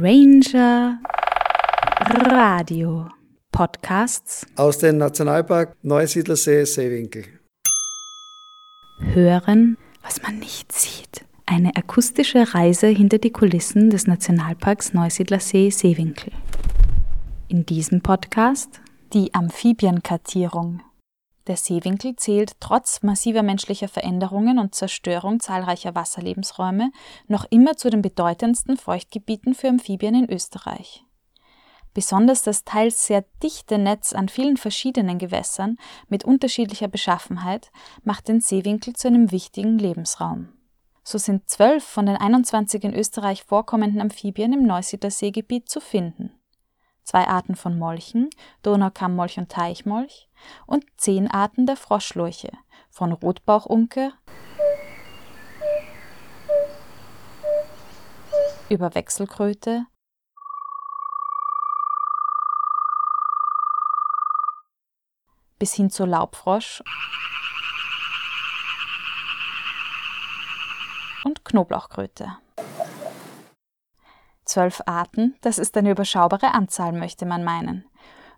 Ranger Radio Podcasts aus dem Nationalpark Neusiedlersee Seewinkel. Hören, was man nicht sieht. Eine akustische Reise hinter die Kulissen des Nationalparks Neusiedlersee Seewinkel. In diesem Podcast die Amphibienkartierung. Der Seewinkel zählt trotz massiver menschlicher Veränderungen und Zerstörung zahlreicher Wasserlebensräume noch immer zu den bedeutendsten Feuchtgebieten für Amphibien in Österreich. Besonders das teils sehr dichte Netz an vielen verschiedenen Gewässern mit unterschiedlicher Beschaffenheit macht den Seewinkel zu einem wichtigen Lebensraum. So sind zwölf von den 21 in Österreich vorkommenden Amphibien im Neusiedler Seegebiet zu finden zwei Arten von Molchen, Donaukammmolch und Teichmolch, und zehn Arten der Froschlurche, von Rotbauchunke über Wechselkröte bis hin zur Laubfrosch und Knoblauchkröte. Zwölf Arten, das ist eine überschaubare Anzahl, möchte man meinen.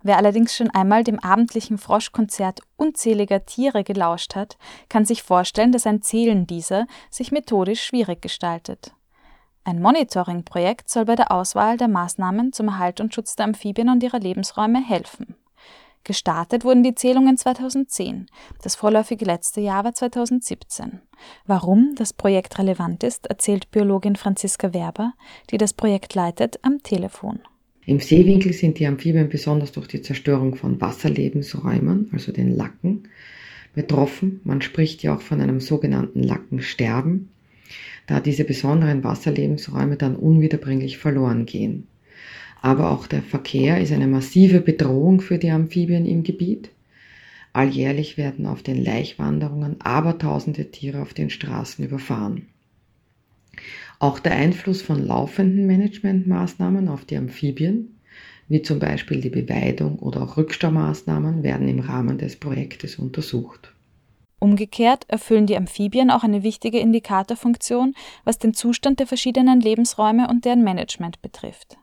Wer allerdings schon einmal dem abendlichen Froschkonzert unzähliger Tiere gelauscht hat, kann sich vorstellen, dass ein Zählen dieser sich methodisch schwierig gestaltet. Ein Monitoring-Projekt soll bei der Auswahl der Maßnahmen zum Erhalt und Schutz der Amphibien und ihrer Lebensräume helfen. Gestartet wurden die Zählungen 2010. Das vorläufige letzte Jahr war 2017. Warum das Projekt relevant ist, erzählt Biologin Franziska Werber, die das Projekt leitet, am Telefon. Im Seewinkel sind die Amphibien besonders durch die Zerstörung von Wasserlebensräumen, also den Lacken, betroffen. Man spricht ja auch von einem sogenannten Lackensterben, da diese besonderen Wasserlebensräume dann unwiederbringlich verloren gehen aber auch der Verkehr ist eine massive Bedrohung für die Amphibien im Gebiet. Alljährlich werden auf den Laichwanderungen abertausende Tiere auf den Straßen überfahren. Auch der Einfluss von laufenden Managementmaßnahmen auf die Amphibien, wie zum Beispiel die Beweidung oder auch Rückstaumaßnahmen, werden im Rahmen des Projektes untersucht. Umgekehrt erfüllen die Amphibien auch eine wichtige Indikatorfunktion, was den Zustand der verschiedenen Lebensräume und deren Management betrifft.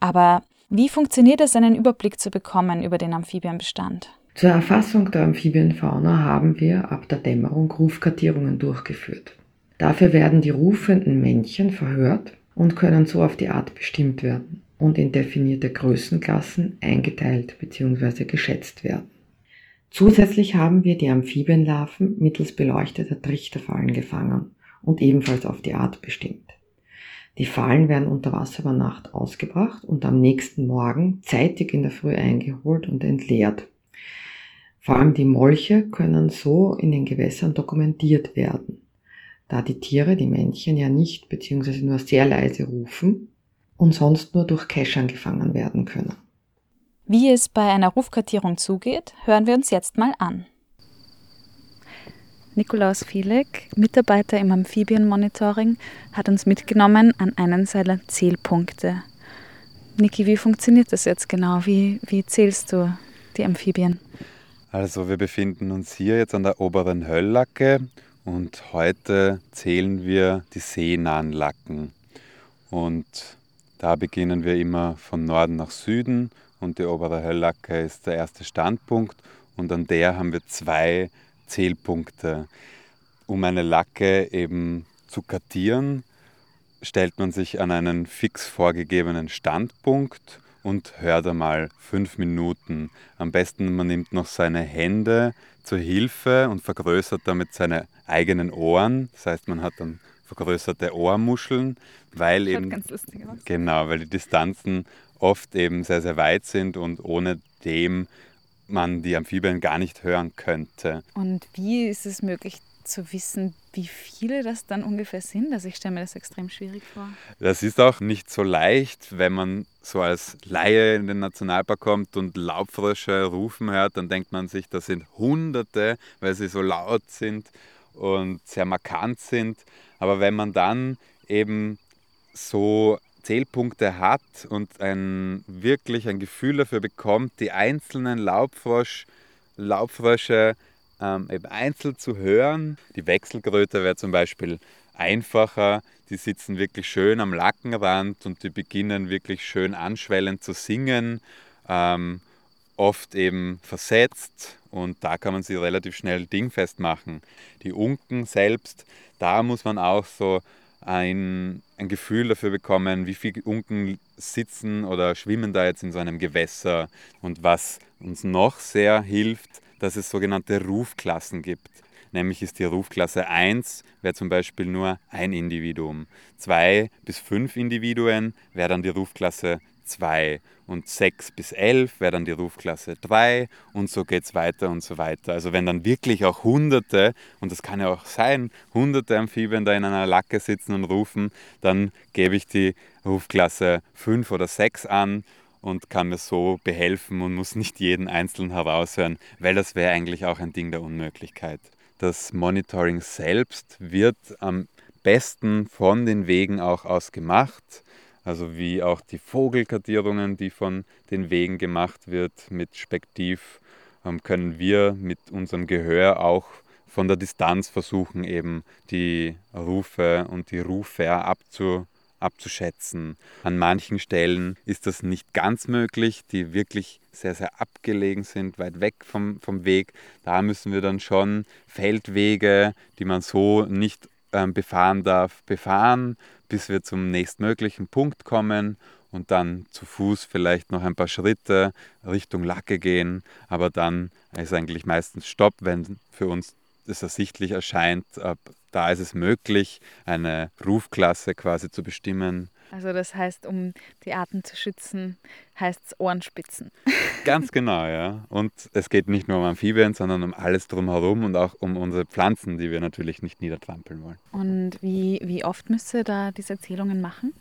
Aber wie funktioniert es, einen Überblick zu bekommen über den Amphibienbestand? Zur Erfassung der Amphibienfauna haben wir ab der Dämmerung Rufkartierungen durchgeführt. Dafür werden die rufenden Männchen verhört und können so auf die Art bestimmt werden und in definierte Größenklassen eingeteilt bzw. geschätzt werden. Zusätzlich haben wir die Amphibienlarven mittels beleuchteter Trichterfallen gefangen und ebenfalls auf die Art bestimmt. Die Fallen werden unter Wasser über Nacht ausgebracht und am nächsten Morgen zeitig in der Früh eingeholt und entleert. Vor allem die Molche können so in den Gewässern dokumentiert werden, da die Tiere, die Männchen ja nicht bzw. nur sehr leise rufen und sonst nur durch Keschern gefangen werden können. Wie es bei einer Rufkartierung zugeht, hören wir uns jetzt mal an. Nikolaus Fielek, Mitarbeiter im Amphibienmonitoring, hat uns mitgenommen an einen seiner Zählpunkte. Niki, wie funktioniert das jetzt genau? Wie, wie zählst du die Amphibien? Also wir befinden uns hier jetzt an der oberen Hölllacke und heute zählen wir die seenahen Lacken. Und da beginnen wir immer von Norden nach Süden und die obere Hölllacke ist der erste Standpunkt und an der haben wir zwei Zählpunkte. Um eine Lacke eben zu kartieren, stellt man sich an einen fix vorgegebenen Standpunkt und hört einmal fünf Minuten. Am besten man nimmt noch seine Hände zur Hilfe und vergrößert damit seine eigenen Ohren. Das heißt, man hat dann vergrößerte Ohrmuscheln, weil Schaut eben genau, weil die Distanzen oft eben sehr sehr weit sind und ohne dem man die Amphibien gar nicht hören könnte. Und wie ist es möglich zu wissen, wie viele das dann ungefähr sind? Also ich stelle mir das extrem schwierig vor. Das ist auch nicht so leicht, wenn man so als Laie in den Nationalpark kommt und Laubfrösche rufen hört, dann denkt man sich, das sind Hunderte, weil sie so laut sind und sehr markant sind. Aber wenn man dann eben so Zählpunkte hat und ein, wirklich ein Gefühl dafür bekommt, die einzelnen Laubfrosch, Laubfrösche ähm, eben einzeln zu hören. Die Wechselkröte wäre zum Beispiel einfacher, die sitzen wirklich schön am Lackenrand und die beginnen wirklich schön anschwellend zu singen, ähm, oft eben versetzt und da kann man sie relativ schnell dingfest machen. Die Unken selbst, da muss man auch so ein, ein Gefühl dafür bekommen, wie viele Unken sitzen oder schwimmen da jetzt in so einem Gewässer und was uns noch sehr hilft, dass es sogenannte Rufklassen gibt. Nämlich ist die Rufklasse 1, wäre zum Beispiel nur ein Individuum. 2 bis 5 Individuen wäre dann die Rufklasse 2 und 6 bis 11 wäre dann die Rufklasse 3 und so geht es weiter und so weiter. Also wenn dann wirklich auch Hunderte, und das kann ja auch sein, Hunderte Amphibien da in einer Lacke sitzen und rufen, dann gebe ich die Rufklasse 5 oder 6 an und kann mir so behelfen und muss nicht jeden einzeln heraushören, weil das wäre eigentlich auch ein Ding der Unmöglichkeit. Das Monitoring selbst wird am besten von den Wegen auch aus gemacht also wie auch die Vogelkartierungen, die von den Wegen gemacht wird mit Spektiv, ähm, können wir mit unserem Gehör auch von der Distanz versuchen, eben die Rufe und die Rufer abzu, abzuschätzen. An manchen Stellen ist das nicht ganz möglich, die wirklich sehr, sehr abgelegen sind, weit weg vom, vom Weg. Da müssen wir dann schon Feldwege, die man so nicht ähm, befahren darf, befahren bis wir zum nächstmöglichen Punkt kommen und dann zu Fuß vielleicht noch ein paar Schritte Richtung Lacke gehen, aber dann ist eigentlich meistens Stopp, wenn für uns es ersichtlich erscheint, da ist es möglich, eine Rufklasse quasi zu bestimmen. Also das heißt, um die Arten zu schützen, heißt es Ohrenspitzen. Ganz genau, ja. Und es geht nicht nur um Amphibien, sondern um alles drumherum und auch um unsere Pflanzen, die wir natürlich nicht niedertrampeln wollen. Und wie, wie oft müsst ihr da diese Zählungen machen?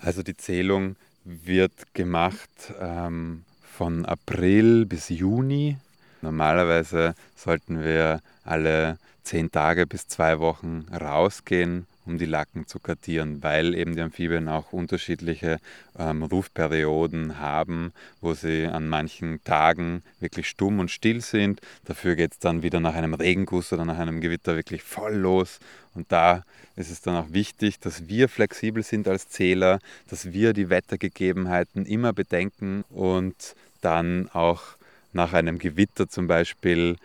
Also die Zählung wird gemacht ähm, von April bis Juni. Normalerweise sollten wir alle zehn Tage bis zwei Wochen rausgehen um die Lacken zu kartieren, weil eben die Amphibien auch unterschiedliche ähm, Rufperioden haben, wo sie an manchen Tagen wirklich stumm und still sind. Dafür geht es dann wieder nach einem Regenguss oder nach einem Gewitter wirklich voll los. Und da ist es dann auch wichtig, dass wir flexibel sind als Zähler, dass wir die Wettergegebenheiten immer bedenken und dann auch nach einem Gewitter zum Beispiel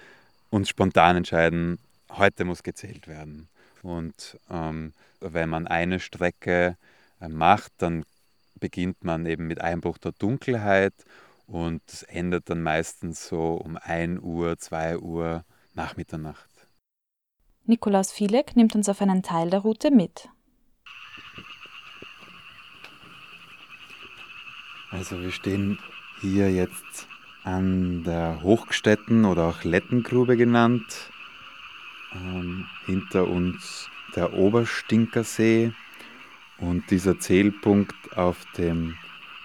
uns spontan entscheiden, heute muss gezählt werden. Und ähm, wenn man eine Strecke äh, macht, dann beginnt man eben mit Einbruch der Dunkelheit und es endet dann meistens so um 1 Uhr, 2 Uhr nach Mitternacht. Nikolaus Fielek nimmt uns auf einen Teil der Route mit. Also wir stehen hier jetzt an der Hochgstetten oder auch Lettengrube genannt ähm, hinter uns der Oberstinkersee und dieser Zählpunkt auf dem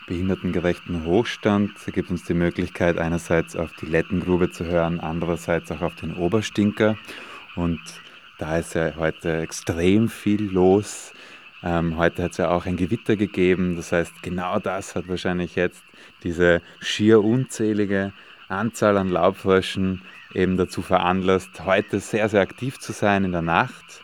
behindertengerechten Hochstand gibt uns die Möglichkeit, einerseits auf die Lettengrube zu hören, andererseits auch auf den Oberstinker. Und da ist ja heute extrem viel los. Ähm, heute hat es ja auch ein Gewitter gegeben. Das heißt, genau das hat wahrscheinlich jetzt diese schier unzählige Anzahl an Laubfröschen eben dazu veranlasst, heute sehr, sehr aktiv zu sein in der Nacht.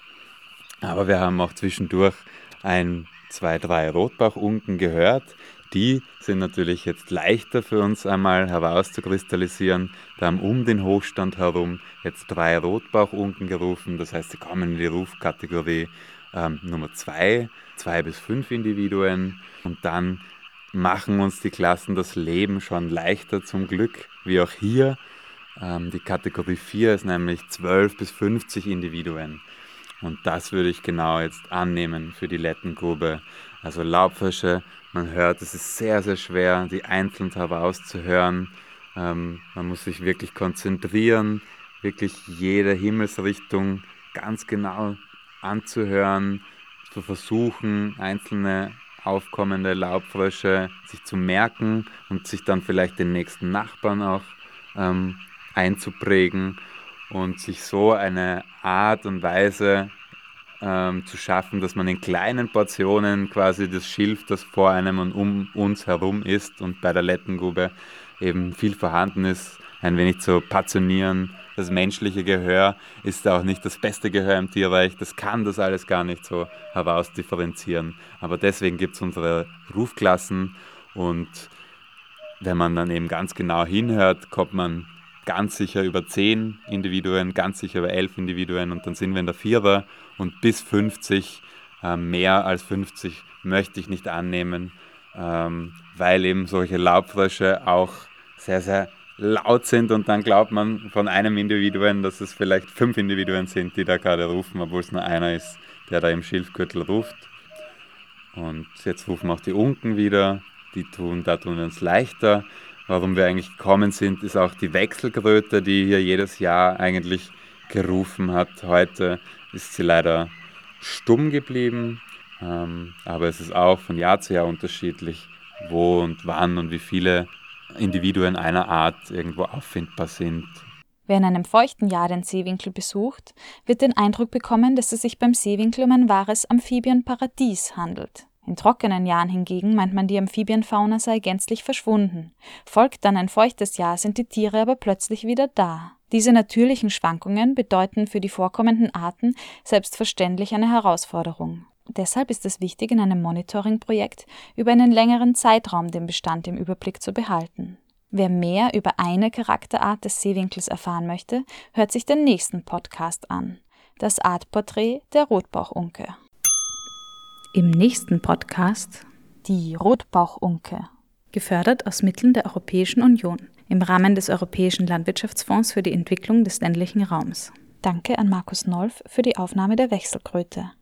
Aber wir haben auch zwischendurch ein, zwei, drei Rotbauchunken gehört. Die sind natürlich jetzt leichter für uns einmal herauszukristallisieren. Da haben um den Hochstand herum jetzt drei Rotbauchunken gerufen. Das heißt, sie kommen in die Rufkategorie ähm, Nummer zwei, zwei bis fünf Individuen. Und dann machen uns die Klassen das Leben schon leichter zum Glück, wie auch hier ähm, die Kategorie 4 ist nämlich 12 bis 50 Individuen. Und das würde ich genau jetzt annehmen für die Lettengrube. Also Laubfische, man hört, es ist sehr, sehr schwer, die einzeln herauszuhören. Ähm, man muss sich wirklich konzentrieren, wirklich jede Himmelsrichtung ganz genau anzuhören, zu versuchen, einzelne aufkommende Laubfrösche sich zu merken und sich dann vielleicht den nächsten Nachbarn auch ähm, einzuprägen und sich so eine Art und Weise ähm, zu schaffen, dass man in kleinen Portionen quasi das Schilf, das vor einem und um uns herum ist und bei der Lettengrube eben viel vorhanden ist, ein wenig zu portionieren das menschliche Gehör ist auch nicht das beste Gehör im Tierreich, das kann das alles gar nicht so herausdifferenzieren. Aber deswegen gibt es unsere Rufklassen und wenn man dann eben ganz genau hinhört, kommt man ganz sicher über 10 Individuen, ganz sicher über 11 Individuen und dann sind wir in der Vierer und bis 50, äh, mehr als 50 möchte ich nicht annehmen, ähm, weil eben solche Laubfrösche auch sehr, sehr laut sind und dann glaubt man von einem Individuum, dass es vielleicht fünf Individuen sind, die da gerade rufen, obwohl es nur einer ist, der da im Schilfgürtel ruft. Und jetzt rufen auch die Unken wieder, die tun, da tun wir uns leichter. Warum wir eigentlich gekommen sind, ist auch die Wechselkröte, die hier jedes Jahr eigentlich gerufen hat. Heute ist sie leider stumm geblieben, ähm, aber es ist auch von Jahr zu Jahr unterschiedlich, wo und wann und wie viele Individuen einer Art irgendwo auffindbar sind. Wer in einem feuchten Jahr den Seewinkel besucht, wird den Eindruck bekommen, dass es sich beim Seewinkel um ein wahres Amphibienparadies handelt. In trockenen Jahren hingegen meint man, die Amphibienfauna sei gänzlich verschwunden. Folgt dann ein feuchtes Jahr, sind die Tiere aber plötzlich wieder da. Diese natürlichen Schwankungen bedeuten für die vorkommenden Arten selbstverständlich eine Herausforderung. Deshalb ist es wichtig, in einem Monitoring-Projekt über einen längeren Zeitraum den Bestand im Überblick zu behalten. Wer mehr über eine Charakterart des Seewinkels erfahren möchte, hört sich den nächsten Podcast an. Das Artporträt der Rotbauchunke. Im nächsten Podcast die Rotbauchunke. Gefördert aus Mitteln der Europäischen Union im Rahmen des Europäischen Landwirtschaftsfonds für die Entwicklung des ländlichen Raums. Danke an Markus Nolf für die Aufnahme der Wechselkröte.